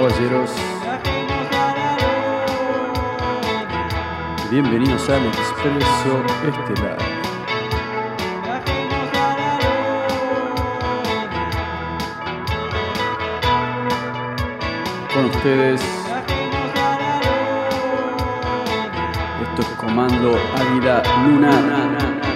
Caballeros, bienvenidos al Expreso Estelar. Con ustedes, esto es Comando Águila Lunar.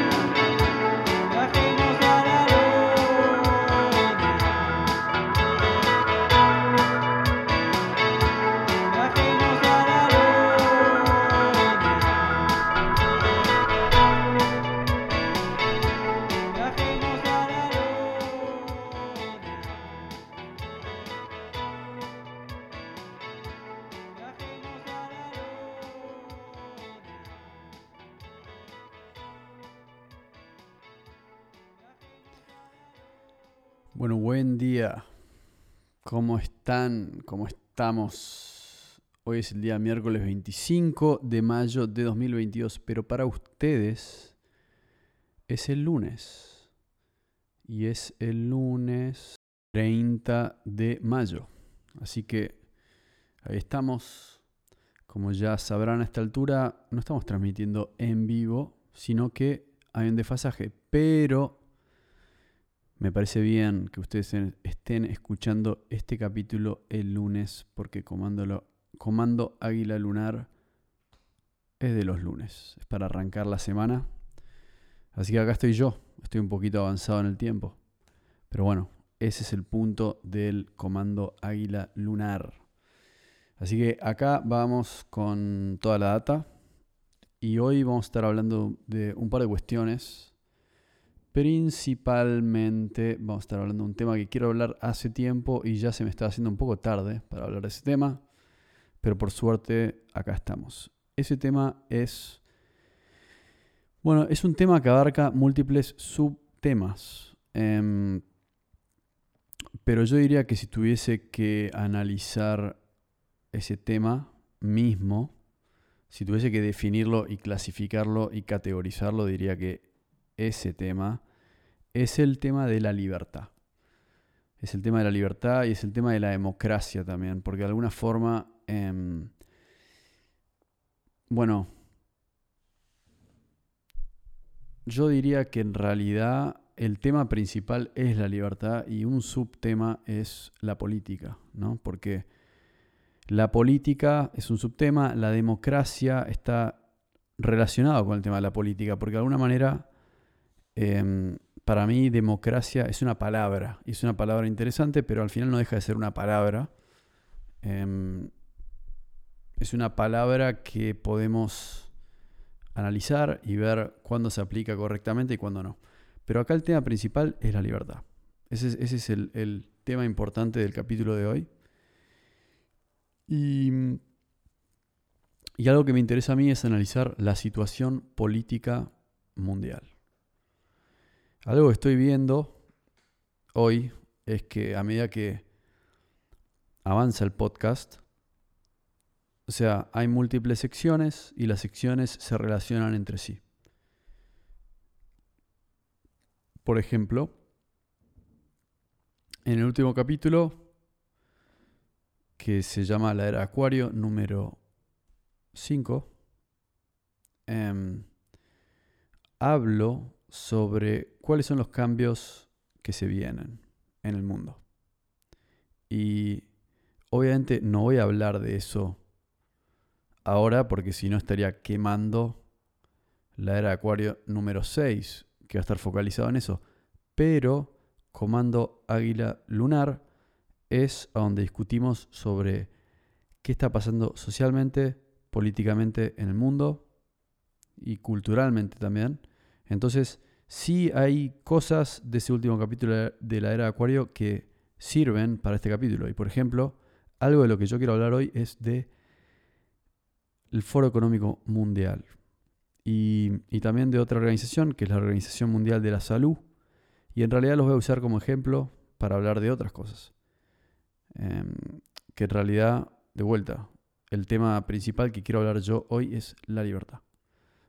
Están? ¿Cómo estamos? Hoy es el día miércoles 25 de mayo de 2022, pero para ustedes es el lunes. Y es el lunes 30 de mayo. Así que ahí estamos. Como ya sabrán a esta altura, no estamos transmitiendo en vivo, sino que hay un desfasaje. Pero me parece bien que ustedes estén escuchando este capítulo el lunes porque Comando, Comando Águila Lunar es de los lunes. Es para arrancar la semana. Así que acá estoy yo. Estoy un poquito avanzado en el tiempo. Pero bueno, ese es el punto del Comando Águila Lunar. Así que acá vamos con toda la data. Y hoy vamos a estar hablando de un par de cuestiones Principalmente vamos a estar hablando de un tema que quiero hablar hace tiempo y ya se me está haciendo un poco tarde para hablar de ese tema, pero por suerte acá estamos. Ese tema es, bueno, es un tema que abarca múltiples subtemas, em, pero yo diría que si tuviese que analizar ese tema mismo, si tuviese que definirlo y clasificarlo y categorizarlo, diría que ese tema es el tema de la libertad. Es el tema de la libertad y es el tema de la democracia también, porque de alguna forma, em, bueno, yo diría que en realidad el tema principal es la libertad y un subtema es la política, ¿no? Porque la política es un subtema, la democracia está relacionado con el tema de la política, porque de alguna manera Em, para mí democracia es una palabra, y es una palabra interesante, pero al final no deja de ser una palabra. Em, es una palabra que podemos analizar y ver cuándo se aplica correctamente y cuándo no. Pero acá el tema principal es la libertad. Ese es, el, tema importante del capítulo de hoy. Y algo que me interesa a mí es analizar la situación política mundial. Algo que estoy viendo hoy es que a medida que avanza el podcast, o sea, hay múltiples secciones y las secciones se relacionan entre sí. Por ejemplo, en el último capítulo, que se llama La Era Acuario número 5, em, hablo sobre cuáles son los cambios que se vienen en el mundo. Y obviamente no voy a hablar de eso ahora porque si no estaría quemando la era de Acuario número 6, que va a estar focalizado en eso. Pero Comando Águila Lunar es donde discutimos sobre qué está pasando socialmente, políticamente en el mundo y culturalmente también. Entonces, sí hay cosas de ese último capítulo de la era de Acuario que sirven para este capítulo. Y por ejemplo, algo de lo que yo quiero hablar hoy es de el Foro Económico Mundial. Y, también de otra organización, que es la Organización Mundial de la Salud. Y en realidad los voy a usar como ejemplo para hablar de otras cosas. Em, que en realidad, de vuelta, el tema principal que quiero hablar yo hoy es la libertad.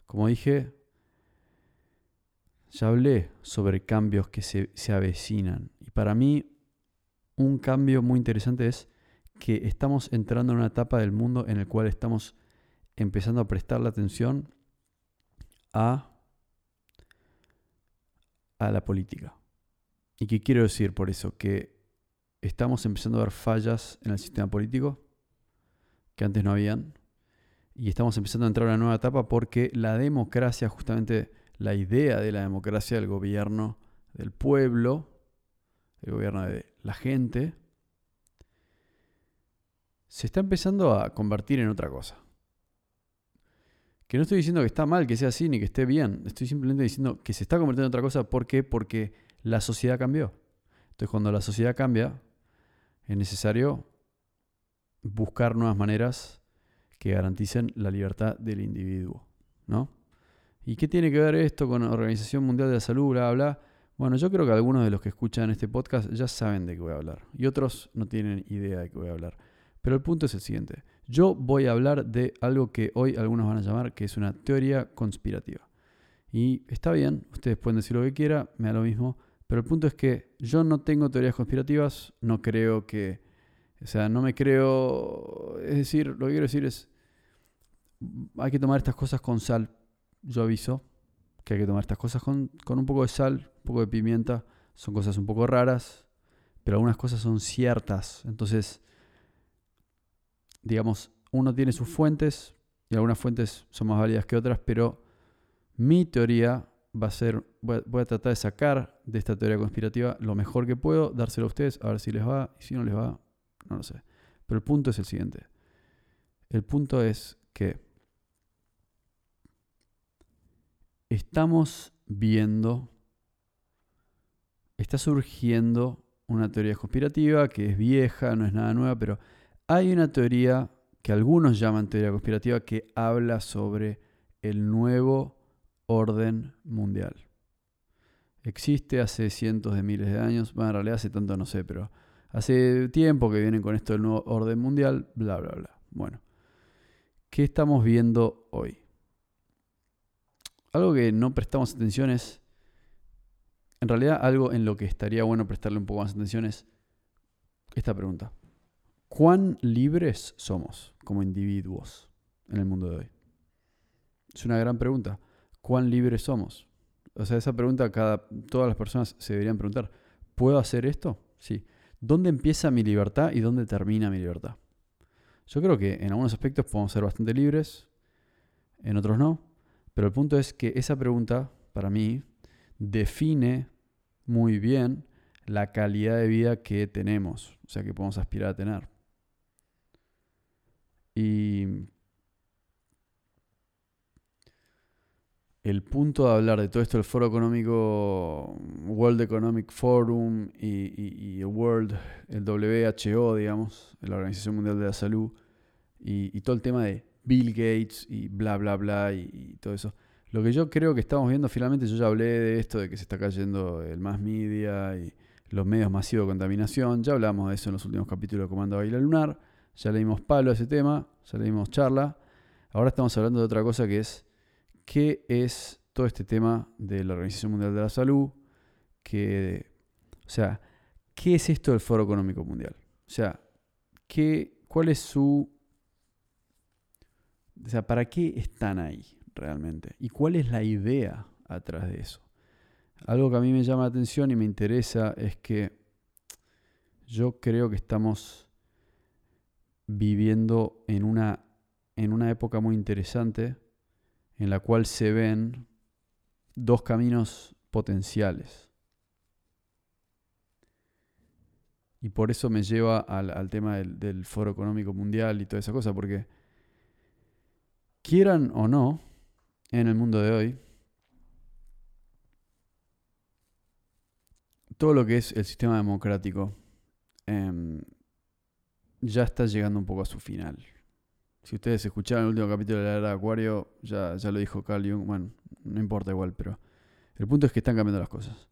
Como dije, ya hablé sobre cambios que se, avecinan. Y para mí, un cambio muy interesante es que estamos entrando en una etapa del mundo en el cual estamos empezando a prestar la atención a, a la política. ¿Y qué quiero decir por eso? Que estamos empezando a ver fallas en el sistema político que antes no habían. Y estamos empezando a entrar en una nueva etapa porque la democracia, justamente la idea de la democracia, del gobierno del pueblo, el gobierno de la gente, se está empezando a convertir en otra cosa. Que no estoy diciendo que está mal que sea así ni que esté bien. Estoy simplemente diciendo que se está convirtiendo en otra cosa. ¿Por qué? Porque la sociedad cambió. Entonces, cuando la sociedad cambia, es necesario buscar nuevas maneras que garanticen la libertad del individuo. ¿No? ¿Y qué tiene que ver esto con la Organización Mundial de la Salud? Bla, bla. Bueno, yo creo que algunos de los que escuchan este podcast ya saben de qué voy a hablar. Y otros no tienen idea de qué voy a hablar. Pero el punto es el siguiente. Yo voy a hablar de algo que hoy algunos van a llamar que es una teoría conspirativa. Y está bien, ustedes pueden decir lo que quieran, me da lo mismo, pero el punto es que yo no tengo teorías conspirativas, no creo que, o sea, no me creo, es decir, lo que quiero decir es, hay que tomar estas cosas con sal, yo aviso que hay que tomar estas cosas con, con un poco de sal, un poco de pimienta, son cosas un poco raras, pero algunas cosas son ciertas, entonces digamos, uno tiene sus fuentes y algunas fuentes son más válidas que otras, pero mi teoría va a ser, voy a, tratar de sacar de esta teoría conspirativa lo mejor que puedo, dárselo a ustedes, a ver si les va, y si no les va, no lo sé. Pero el punto es el siguiente. El punto es que estamos viendo, está surgiendo una teoría conspirativa que es vieja, no es nada nueva, pero hay una teoría que algunos llaman teoría conspirativa que habla sobre el nuevo orden mundial. Existe hace cientos de miles de años, bueno, en realidad hace tanto no sé, pero hace tiempo que vienen con esto del nuevo orden mundial, bla, bla, bla. Bueno, ¿qué estamos viendo hoy? Algo que no prestamos atención es, en realidad algo en lo que estaría bueno prestarle un poco más atención es esta pregunta. ¿Cuán libres somos como individuos en el mundo de hoy? Es una gran pregunta. ¿Cuán libres somos? O sea, esa pregunta cada, todas las personas se deberían preguntar. ¿Puedo hacer esto? Sí. ¿Dónde empieza mi libertad y dónde termina mi libertad? Yo creo que en algunos aspectos podemos ser bastante libres, en otros no. Pero el punto es que esa pregunta, para mí, define muy bien la calidad de vida que tenemos, o sea, que podemos aspirar a tener. Y el punto de hablar de todo esto del Foro Económico, World Economic Forum y, el World, el WHO, digamos, la Organización Mundial de la Salud, y, todo el tema de Bill Gates y bla, bla, bla, y, todo eso. Lo que yo creo que estamos viendo finalmente, yo ya hablé de esto, de que se está cayendo el más media y los medios masivos de contaminación, ya hablamos de eso en los últimos capítulos de Comando Baila Lunar. Ya le dimos palo a ese tema, ya le dimos charla. Ahora estamos hablando de otra cosa que es qué es todo este tema de la Organización Mundial de la Salud, que, o sea, ¿qué es esto del Foro Económico Mundial? O sea, ¿qué, ¿cuál es su... O sea, ¿para qué están ahí realmente? ¿Y cuál es la idea atrás de eso? Algo que a mí me llama la atención y me interesa es que yo creo que estamos viviendo en una, en una época muy interesante en la cual se ven dos caminos potenciales. Y por eso me lleva al, tema del, del, Foro Económico Mundial y toda esa cosa, porque quieran o no, en el mundo de hoy, todo lo que es el sistema democrático em, ya está llegando un poco a su final. Si ustedes escucharon el último capítulo de la era de Acuario, ya, ya lo dijo Carl Jung, bueno, no importa igual, pero el punto es que están cambiando las cosas.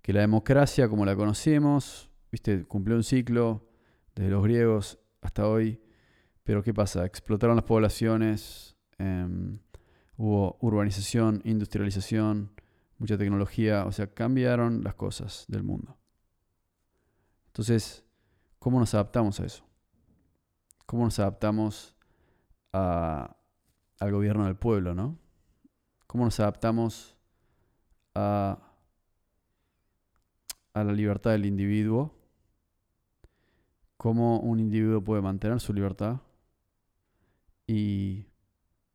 Que la democracia como la conocemos, viste, cumplió un ciclo desde los griegos hasta hoy, pero ¿qué pasa? Explotaron las poblaciones, em, hubo urbanización, industrialización, mucha tecnología, o sea, cambiaron las cosas del mundo. Entonces, ¿cómo nos adaptamos a eso? cómo nos adaptamos al gobierno del pueblo, ¿no? Cómo nos adaptamos a, a la libertad del individuo, cómo un individuo puede mantener su libertad y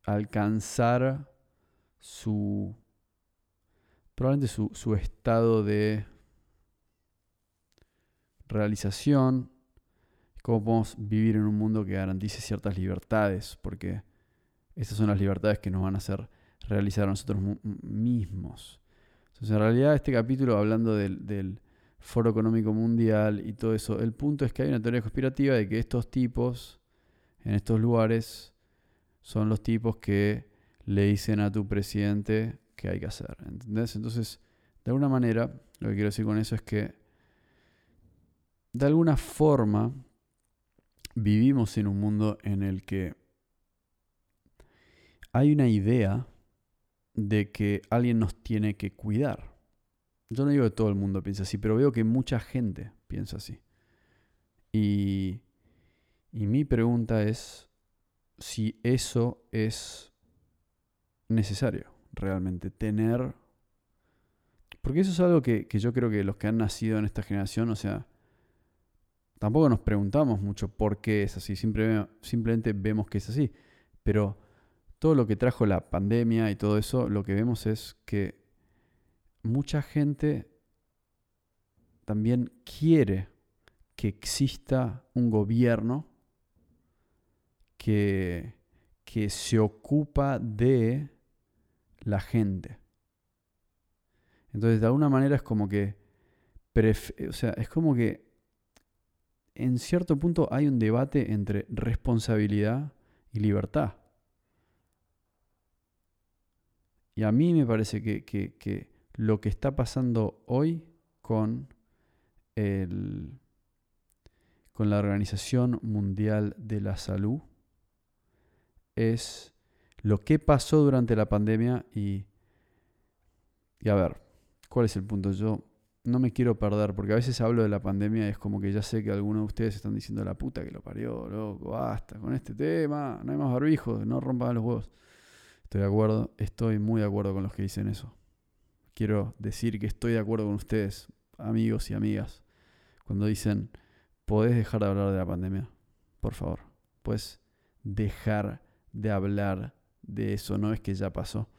alcanzar su probablemente su, su estado de realización, cómo podemos vivir en un mundo que garantice ciertas libertades, porque esas son las libertades que nos van a hacer realizar a nosotros mismos. Entonces, en realidad, este capítulo, hablando del, del, Foro Económico Mundial y todo eso, el punto es que hay una teoría conspirativa de que estos tipos, en estos lugares, son los tipos que le dicen a tu presidente qué hay que hacer. ¿Entendés? Entonces, de alguna manera, lo que quiero decir con eso es que, de alguna forma, vivimos en un mundo en el que hay una idea de que alguien nos tiene que cuidar. Yo no digo que todo el mundo piensa así, pero veo que mucha gente piensa así. Y, y mi pregunta es si eso es necesario realmente, tener... Porque eso es algo que, que yo creo que los que han nacido en esta generación, o sea, tampoco nos preguntamos mucho por qué es así, simplemente vemos que es así. Pero todo lo que trajo la pandemia y todo eso, lo que vemos es que mucha gente también quiere que exista un gobierno que, que se ocupa de la gente. Entonces, de alguna manera es como que, o sea, es como que en cierto punto hay un debate entre responsabilidad y libertad. Y a mí me parece que, lo que está pasando hoy con, el, con la Organización Mundial de la Salud es lo que pasó durante la pandemia y, y a ver, ¿cuál es el punto? Yo no me quiero perder, porque a veces hablo de la pandemia y es como que ya sé que algunos de ustedes están diciendo la puta que lo parió, loco, basta con este tema, no hay más barbijos, no rompan los huevos. Estoy de acuerdo, estoy muy de acuerdo con los que dicen eso. Quiero decir que estoy de acuerdo con ustedes, amigos y amigas, cuando dicen, ¿podés dejar de hablar de la pandemia? Por favor, puedes dejar de hablar de eso, no es que ya pasó.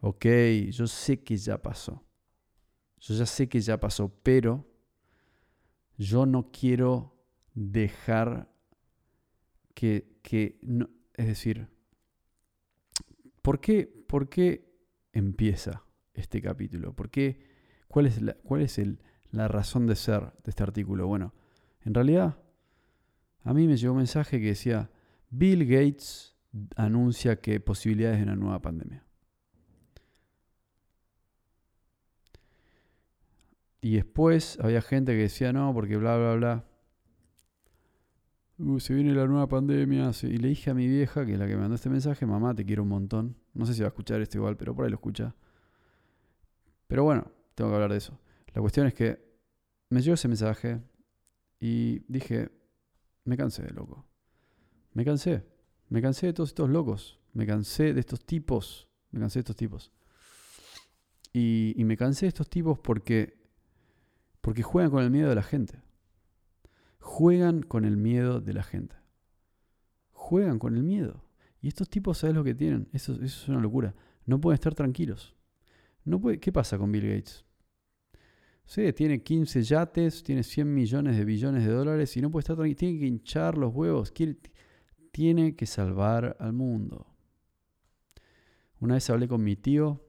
Ok, yo sé que ya pasó. Yo ya sé que ya pasó, pero yo no quiero dejar que, que no, es decir, ¿Por qué, por qué empieza este capítulo? ¿Por qué, ¿Cuál es, la, cuál es el, la razón de ser de este artículo? Bueno, en realidad, a mí me llegó un mensaje que decía, Bill Gates anuncia que posibilidades de una nueva pandemia. Y después había gente que decía no, porque bla, bla, bla. Uh, se viene la nueva pandemia. Y le dije a mi vieja, que es la que me mandó este mensaje, mamá, te quiero un montón. No sé si va a escuchar esto igual, pero por ahí lo escucha. Pero bueno, tengo que hablar de eso. La cuestión es que me llegó ese mensaje y dije, me cansé loco. Me cansé. Me cansé de todos estos locos. Me cansé de estos tipos. Me cansé de estos tipos. Y, me cansé de estos tipos porque, porque juegan con el miedo de la gente juegan con el miedo de la gente. Juegan con el miedo. Y estos tipos, ¿sabes lo que tienen? Eso, eso es una locura. No pueden estar tranquilos. No puede, ¿Qué pasa con Bill Gates? Sí, tiene 15 yates, tiene 100 millones de billones de dólares y no puede estar tranquilo. Tiene que hinchar los huevos. Tiene que salvar al mundo. Una vez hablé con mi tío,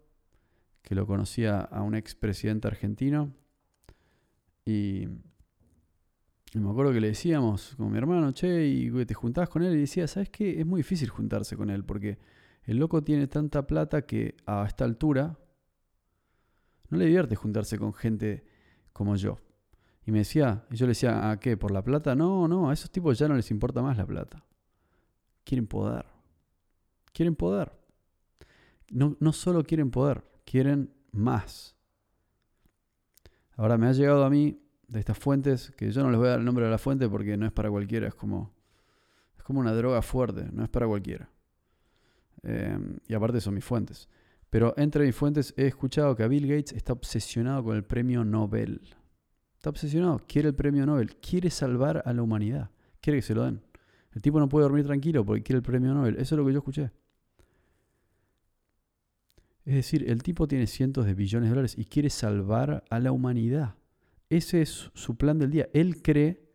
que lo conocía a un expresidente argentino, y me acuerdo que le decíamos con mi hermano, che, y te juntabas con él y decía, ¿sabes qué? Es muy difícil juntarse con él porque el loco tiene tanta plata que a esta altura no le divierte juntarse con gente como yo. Y me decía, y yo le decía, ¿a qué? ¿Por la plata? No, no, a esos tipos ya no les importa más la plata. Quieren poder. Quieren poder. No, no solo quieren poder, quieren más. Ahora me ha llegado a mí de estas fuentes, que yo no les voy a dar el nombre de la fuente porque no es para cualquiera, es como, como una droga fuerte, no es para cualquiera. Em, y aparte son mis fuentes. Pero entre mis fuentes he escuchado que Bill Gates está obsesionado con el premio Nobel. Está obsesionado, quiere el premio Nobel, quiere salvar a la humanidad, quiere que se lo den. El tipo no puede dormir tranquilo porque quiere el premio Nobel. Eso es lo que yo escuché. Es decir, el tipo tiene cientos de billones de dólares y quiere salvar a la humanidad. Ese es su plan del día. Él cree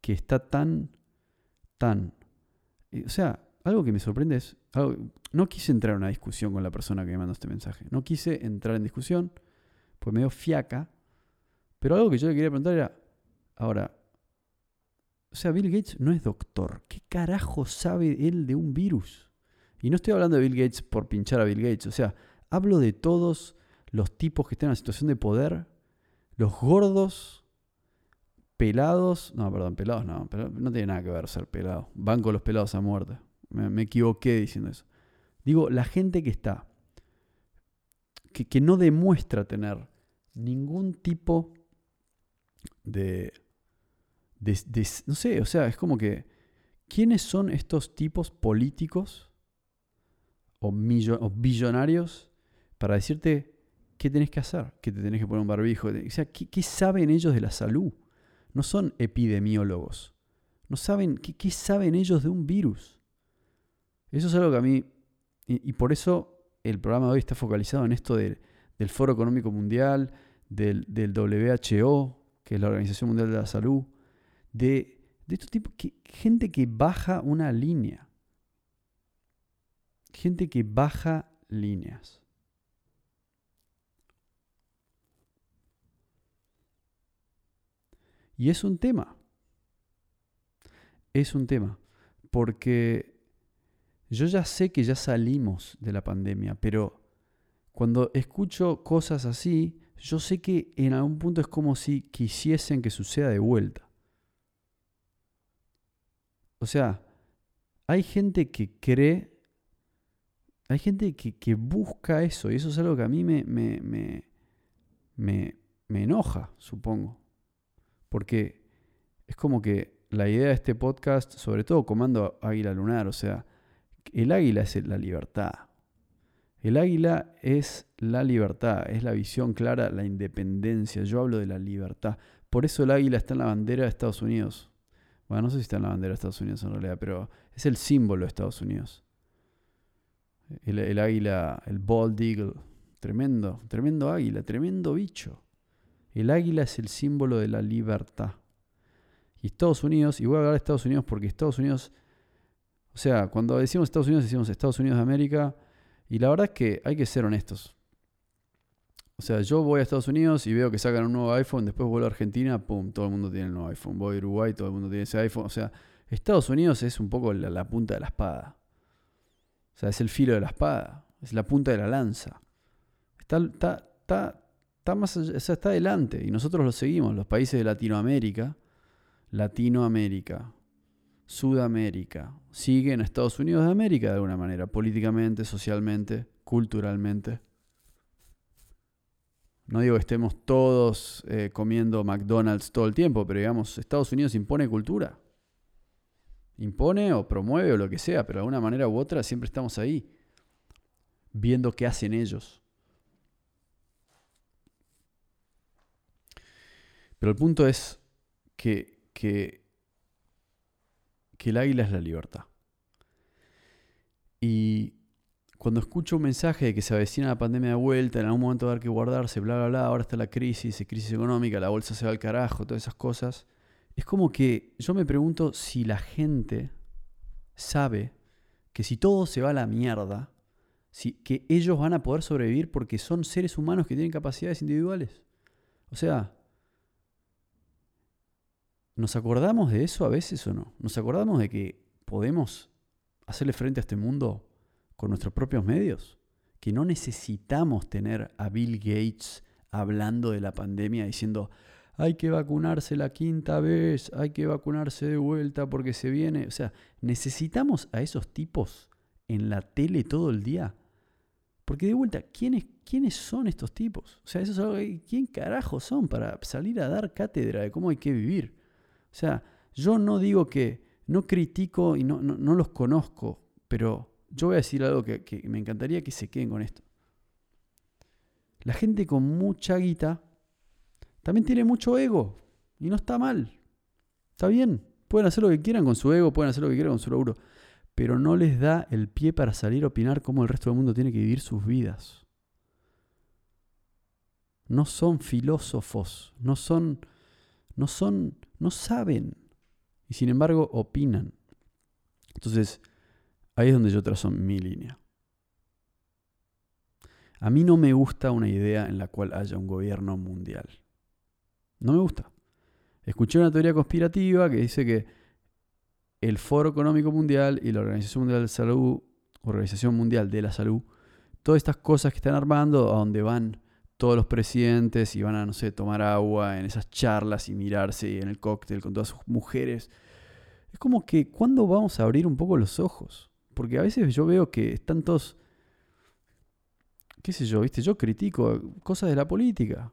que está tan, tan... O sea, algo que me sorprende es... no quise entrar en una discusión con la persona que me mandó este mensaje. No quise entrar en discusión, pues me dio fiaca. Pero algo que yo le quería preguntar era, ahora, sea, Bill Gates no es doctor. ¿Qué carajo sabe él de un virus? Y no estoy hablando de Bill Gates por pinchar a Bill Gates. O sea, Hablo de todos los tipos que están en la situación de poder, los gordos, pelados, no, perdón, pelados no, no tiene nada que ver ser pelado. Banco los pelados a muerte. Me, equivoqué diciendo eso. Digo, la gente que está, que, no demuestra tener ningún tipo de, no sé, o sea, es como que, ¿quiénes son estos tipos políticos o, o billonarios para decirte qué tenés que hacer, que te tenés que poner un barbijo. O sea, ¿qué, saben ellos de la salud? No son epidemiólogos. No saben, ¿qué, saben ellos de un virus? Eso es algo que a mí, y, por eso el programa de hoy está focalizado en esto del Foro Económico Mundial, del, WHO, que es la Organización Mundial de la Salud, de, de estos tipos, gente que baja una línea. Gente que baja líneas. Y es un tema. Es un tema. Porque yo ya sé que ya salimos de la pandemia, pero cuando escucho cosas así, yo sé que en algún punto es como si quisiesen que suceda de vuelta. O sea, hay gente que cree, hay gente que, busca eso, y eso es algo que a mí me, me, me, me enoja, supongo. Porque es como que la idea de este podcast, sobre todo Comando Águila Lunar, o sea, el águila es la libertad. El águila es la libertad, es la visión clara, la independencia. Yo hablo de la libertad. Por eso el águila está en la bandera de Estados Unidos. Bueno, no sé si está en la bandera de Estados Unidos en realidad, pero es el símbolo de Estados Unidos. El, águila, el bald eagle, tremendo, tremendo águila, tremendo bicho. El águila es el símbolo de la libertad. Y Estados Unidos, y voy a hablar de Estados Unidos porque Estados Unidos, o sea, cuando decimos Estados Unidos, decimos Estados Unidos de América, y la verdad es que hay que ser honestos. O sea, yo voy a Estados Unidos y veo que sacan un nuevo iPhone, después vuelvo a Argentina, pum, todo el mundo tiene el nuevo iPhone. Voy a Uruguay, todo el mundo tiene ese iPhone. O sea, Estados Unidos es un poco la, punta de la espada. O sea, es el filo de la espada, es la punta de la lanza. Está, está, está, está más está adelante y nosotros lo seguimos, los países de Latinoamérica, Latinoamérica, Sudamérica, siguen a Estados Unidos de América de alguna manera, políticamente, socialmente, culturalmente. No digo que estemos todos eh, comiendo McDonald's todo el tiempo, pero digamos, Estados Unidos impone cultura. Impone o promueve o lo que sea, pero de alguna manera u otra siempre estamos ahí, viendo qué hacen ellos. Pero el punto es que, que, el águila es la libertad. Y cuando escucho un mensaje de que se avecina la pandemia de vuelta, en algún momento va a haber que guardarse, bla, bla, bla, ahora está la crisis, crisis económica, la bolsa se va al carajo, todas esas cosas, es como que yo me pregunto si la gente sabe que si todo se va a la mierda, si, que ellos van a poder sobrevivir porque son seres humanos que tienen capacidades individuales. O sea, ¿Nos acordamos de eso a veces o no? ¿Nos acordamos de que podemos hacerle frente a este mundo con nuestros propios medios? Que no necesitamos tener a Bill Gates hablando de la pandemia diciendo, hay que vacunarse la quinta vez, hay que vacunarse de vuelta porque se viene. O sea, necesitamos a esos tipos en la tele todo el día. Porque de vuelta, ¿quiénes, ¿quiénes son estos tipos? O sea, eso es algo ¿quién carajo son para salir a dar cátedra de cómo hay que vivir? O sea, yo no digo que no critico y no, no, los conozco, pero yo voy a decir algo que, me encantaría que se queden con esto. La gente con mucha guita también tiene mucho ego y no está mal. Está bien, pueden hacer lo que quieran con su ego, pueden hacer lo que quieran con su laburo, pero no les da el pie para salir a opinar cómo el resto del mundo tiene que vivir sus vidas. No son filósofos, no son, no son, no saben y sin embargo opinan. Entonces, ahí es donde yo trazo mi línea. A mí no me gusta una idea en la cual haya un gobierno mundial. No me gusta. Escuché una teoría conspirativa que dice que el Foro Económico Mundial y la Organización Mundial de Salud, Organización Mundial de la Salud, todas estas cosas que están armando, a donde van todos los presidentes y van a, no sé, tomar agua en esas charlas y mirarse en el cóctel con todas sus mujeres. Es como que, ¿cuándo vamos a abrir un poco los ojos? Porque a veces yo veo que están todos, qué sé yo, viste, yo critico cosas de la política.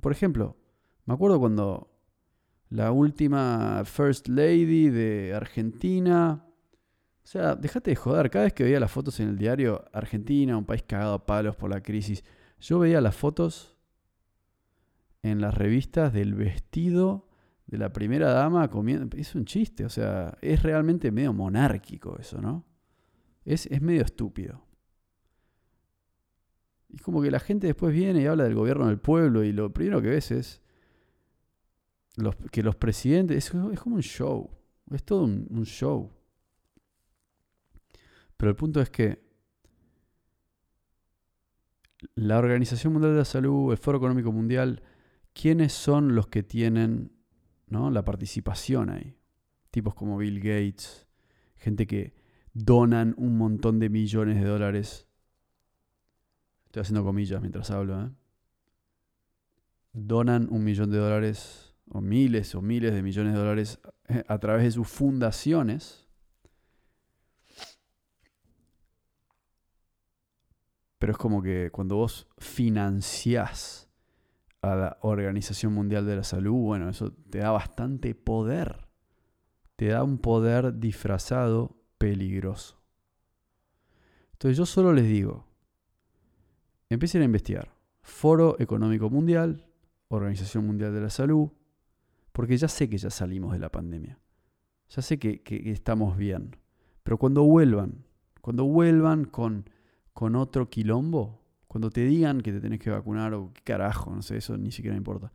Por ejemplo, me acuerdo cuando la última First Lady de Argentina. O sea, déjate de joder. Cada vez que veía las fotos en el diario, Argentina, un país cagado a palos por la crisis, yo veía las fotos en las revistas del vestido de la primera dama comiendo. Es un chiste, o sea, es realmente medio monárquico eso, ¿no? Es, es medio estúpido. Y es como que la gente después viene y habla del gobierno del pueblo y lo primero que ves es que los presidentes, es, como un show, es todo un, show. Pero el punto es que la Organización Mundial de la Salud, el Foro Económico Mundial, ¿quiénes son los que tienen ¿no? la participación ahí? Tipos como Bill Gates, gente que donan un montón de millones de dólares Estoy haciendo comillas mientras hablo. ¿eh? Donan un millón de dólares o miles o miles de millones de dólares eh, a través de sus fundaciones. Pero es como que cuando vos financiás a la Organización Mundial de la Salud, bueno, eso te da bastante poder. Te da un poder disfrazado peligroso. Entonces yo solo les digo, empiecen a investigar. Foro Económico Mundial, Organización Mundial de la Salud, porque ya sé que ya salimos de la pandemia. Ya sé que, estamos bien. Pero cuando vuelvan, cuando vuelvan con, con otro quilombo, cuando te digan que te tenés que vacunar o qué carajo, no sé, eso ni siquiera importa.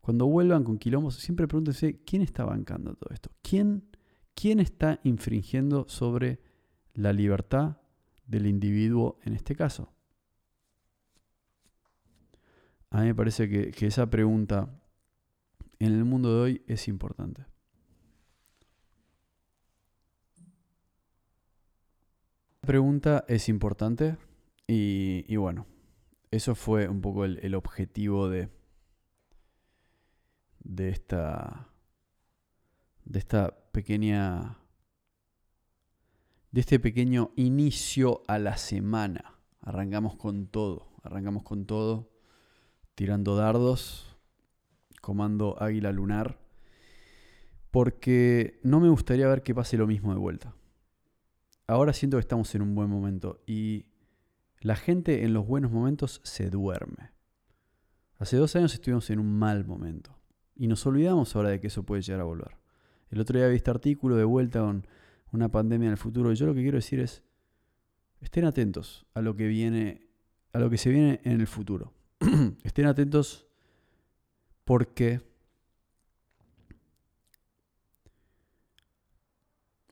Cuando vuelvan con quilombos, siempre pregúntense quién está bancando todo esto. ¿Quién, quién está infringiendo sobre la libertad del individuo en este caso? A mí me parece que, esa pregunta en el mundo de hoy es importante. Pregunta es importante y, bueno, eso fue un poco el, objetivo de, de esta de esta pequeña de este pequeño inicio a la semana. Arrancamos con todo, arrancamos con todo tirando dardos, comando águila lunar, porque no me gustaría ver que pase lo mismo de vuelta. Ahora siento que estamos en un buen momento y la gente en los buenos momentos se duerme. Hace dos años estuvimos en un mal momento y nos olvidamos ahora de que eso puede llegar a volver. El otro día vi este artículo de vuelta con una pandemia en el futuro y yo lo que quiero decir es, estén atentos a lo que viene, a lo que se viene en el futuro. estén atentos porque,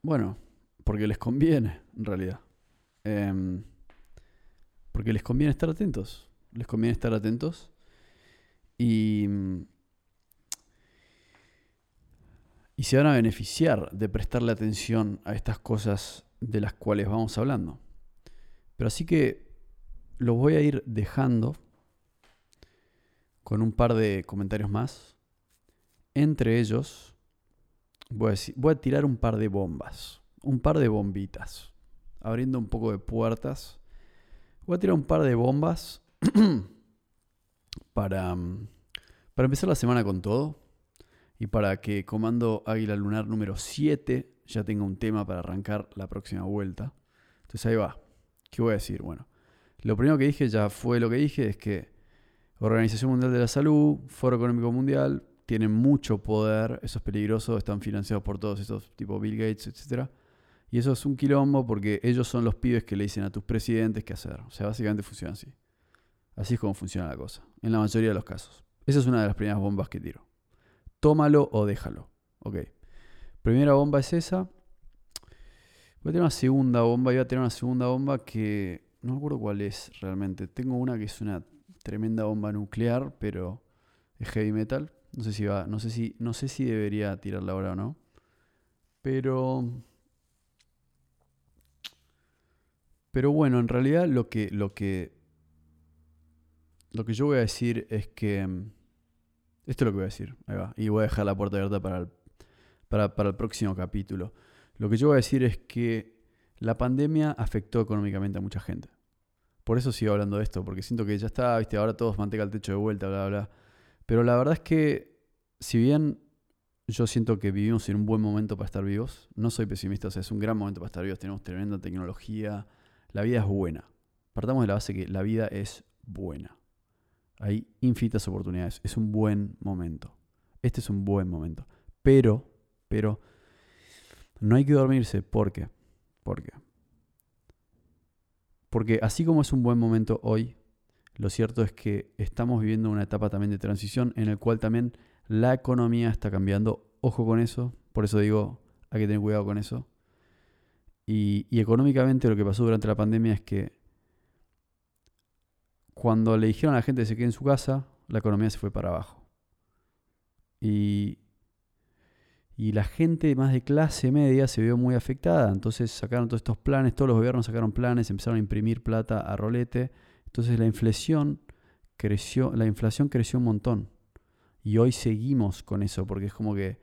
bueno, porque les conviene, en realidad. Em, porque les conviene estar atentos. Les conviene estar atentos. Y, y se van a beneficiar de prestarle atención a estas cosas de las cuales vamos hablando. Pero así que los voy a ir dejando con un par de comentarios más. Entre ellos, voy a, tirar un par de bombas, un par de bombitas, abriendo un poco de puertas. Voy a tirar un par de bombas para, para empezar la semana con todo y para que Comando Águila Lunar número 7 ya tenga un tema para arrancar la próxima vuelta. Entonces ahí va. ¿Qué voy a decir? Bueno, lo primero que dije ya fue lo que dije, es que Organización Mundial de la Salud, Foro Económico Mundial, tienen mucho poder, eso es peligroso, están financiados por todos esos tipo Bill Gates, etc. Y eso es un quilombo porque ellos son los pibes que le dicen a tus presidentes qué hacer. O sea, básicamente funciona así. Así es como funciona la cosa, en la mayoría de los casos. Esa es una de las primeras bombas que tiro. Tómalo o déjalo. Ok. Primera bomba es esa. Voy a tener una segunda bomba. Voy a tener una segunda bomba que no me acuerdo cuál es realmente. Tengo una que es una tremenda bomba nuclear, pero es heavy metal. No sé si va, no sé si, no sé si debería tirarla ahora o no. Pero. Pero bueno, en realidad lo que, lo que. Lo que yo voy a decir es que. Esto es lo que voy a decir. Ahí va. Y voy a dejar la puerta abierta para el, para, para el próximo capítulo. Lo que yo voy a decir es que la pandemia afectó económicamente a mucha gente. Por eso sigo hablando de esto, porque siento que ya está, viste, ahora todos manteca el techo de vuelta, bla, bla. Pero la verdad es que, si bien yo siento que vivimos en un buen momento para estar vivos, no soy pesimista, o sea, es un gran momento para estar vivos, tenemos tremenda tecnología, la vida es buena. Partamos de la base que la vida es buena. Hay infinitas oportunidades, es un buen momento. Este es un buen momento. Pero, pero, no hay que dormirse, ¿por qué? ¿Por qué? Porque así como es un buen momento hoy, lo cierto es que estamos viviendo una etapa también de transición en el cual también la economía está cambiando. Ojo con eso, por eso digo, hay que tener cuidado con eso. Y, económicamente lo que pasó durante la pandemia es que cuando le dijeron a la gente que se quede en su casa, la economía se fue para abajo. Y y la gente más de clase media se vio muy afectada. Entonces sacaron todos estos planes, todos los gobiernos sacaron planes, empezaron a imprimir plata a rolete. Entonces la inflación creció, la inflación creció un montón. Y hoy seguimos con eso, porque es como que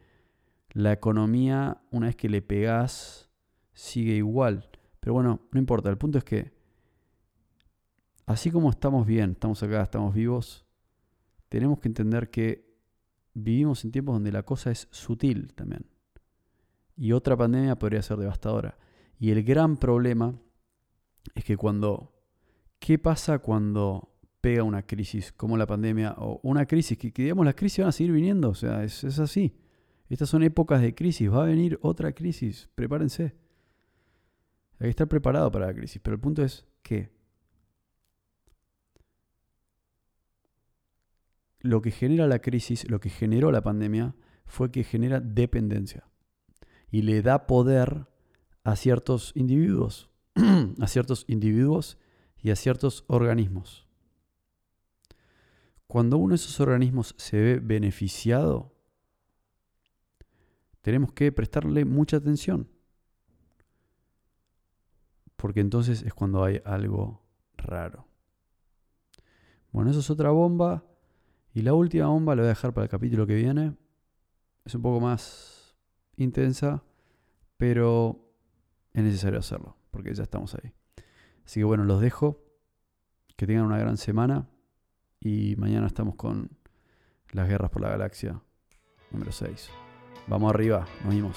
la economía, una vez que le pegás, sigue igual. Pero bueno, no importa. El punto es que, así como estamos bien, estamos acá, estamos vivos, tenemos que entender que vivimos en tiempos donde la cosa es sutil también. Y otra pandemia podría ser devastadora. Y el gran problema es que cuando... ¿Qué pasa cuando pega una crisis como la pandemia o una crisis? Que, digamos las crisis van a seguir viniendo, o sea, es, es así. Estas son épocas de crisis, va a venir otra crisis, prepárense. Hay que estar preparado para la crisis, pero el punto es que lo que genera la crisis, lo que generó la pandemia, fue que genera dependencia y le da poder a ciertos individuos, a ciertos individuos y a ciertos organismos. Cuando uno de esos organismos se ve beneficiado, tenemos que prestarle mucha atención. Porque entonces es cuando hay algo raro. Bueno, eso es otra bomba y la última bomba la voy a dejar para el capítulo que viene. Es un poco más intensa, pero es necesario hacerlo, porque ya estamos ahí. Así que bueno, los dejo. Que tengan una gran semana. Y mañana estamos con las guerras por la galaxia número 6. Vamos arriba, nos vimos.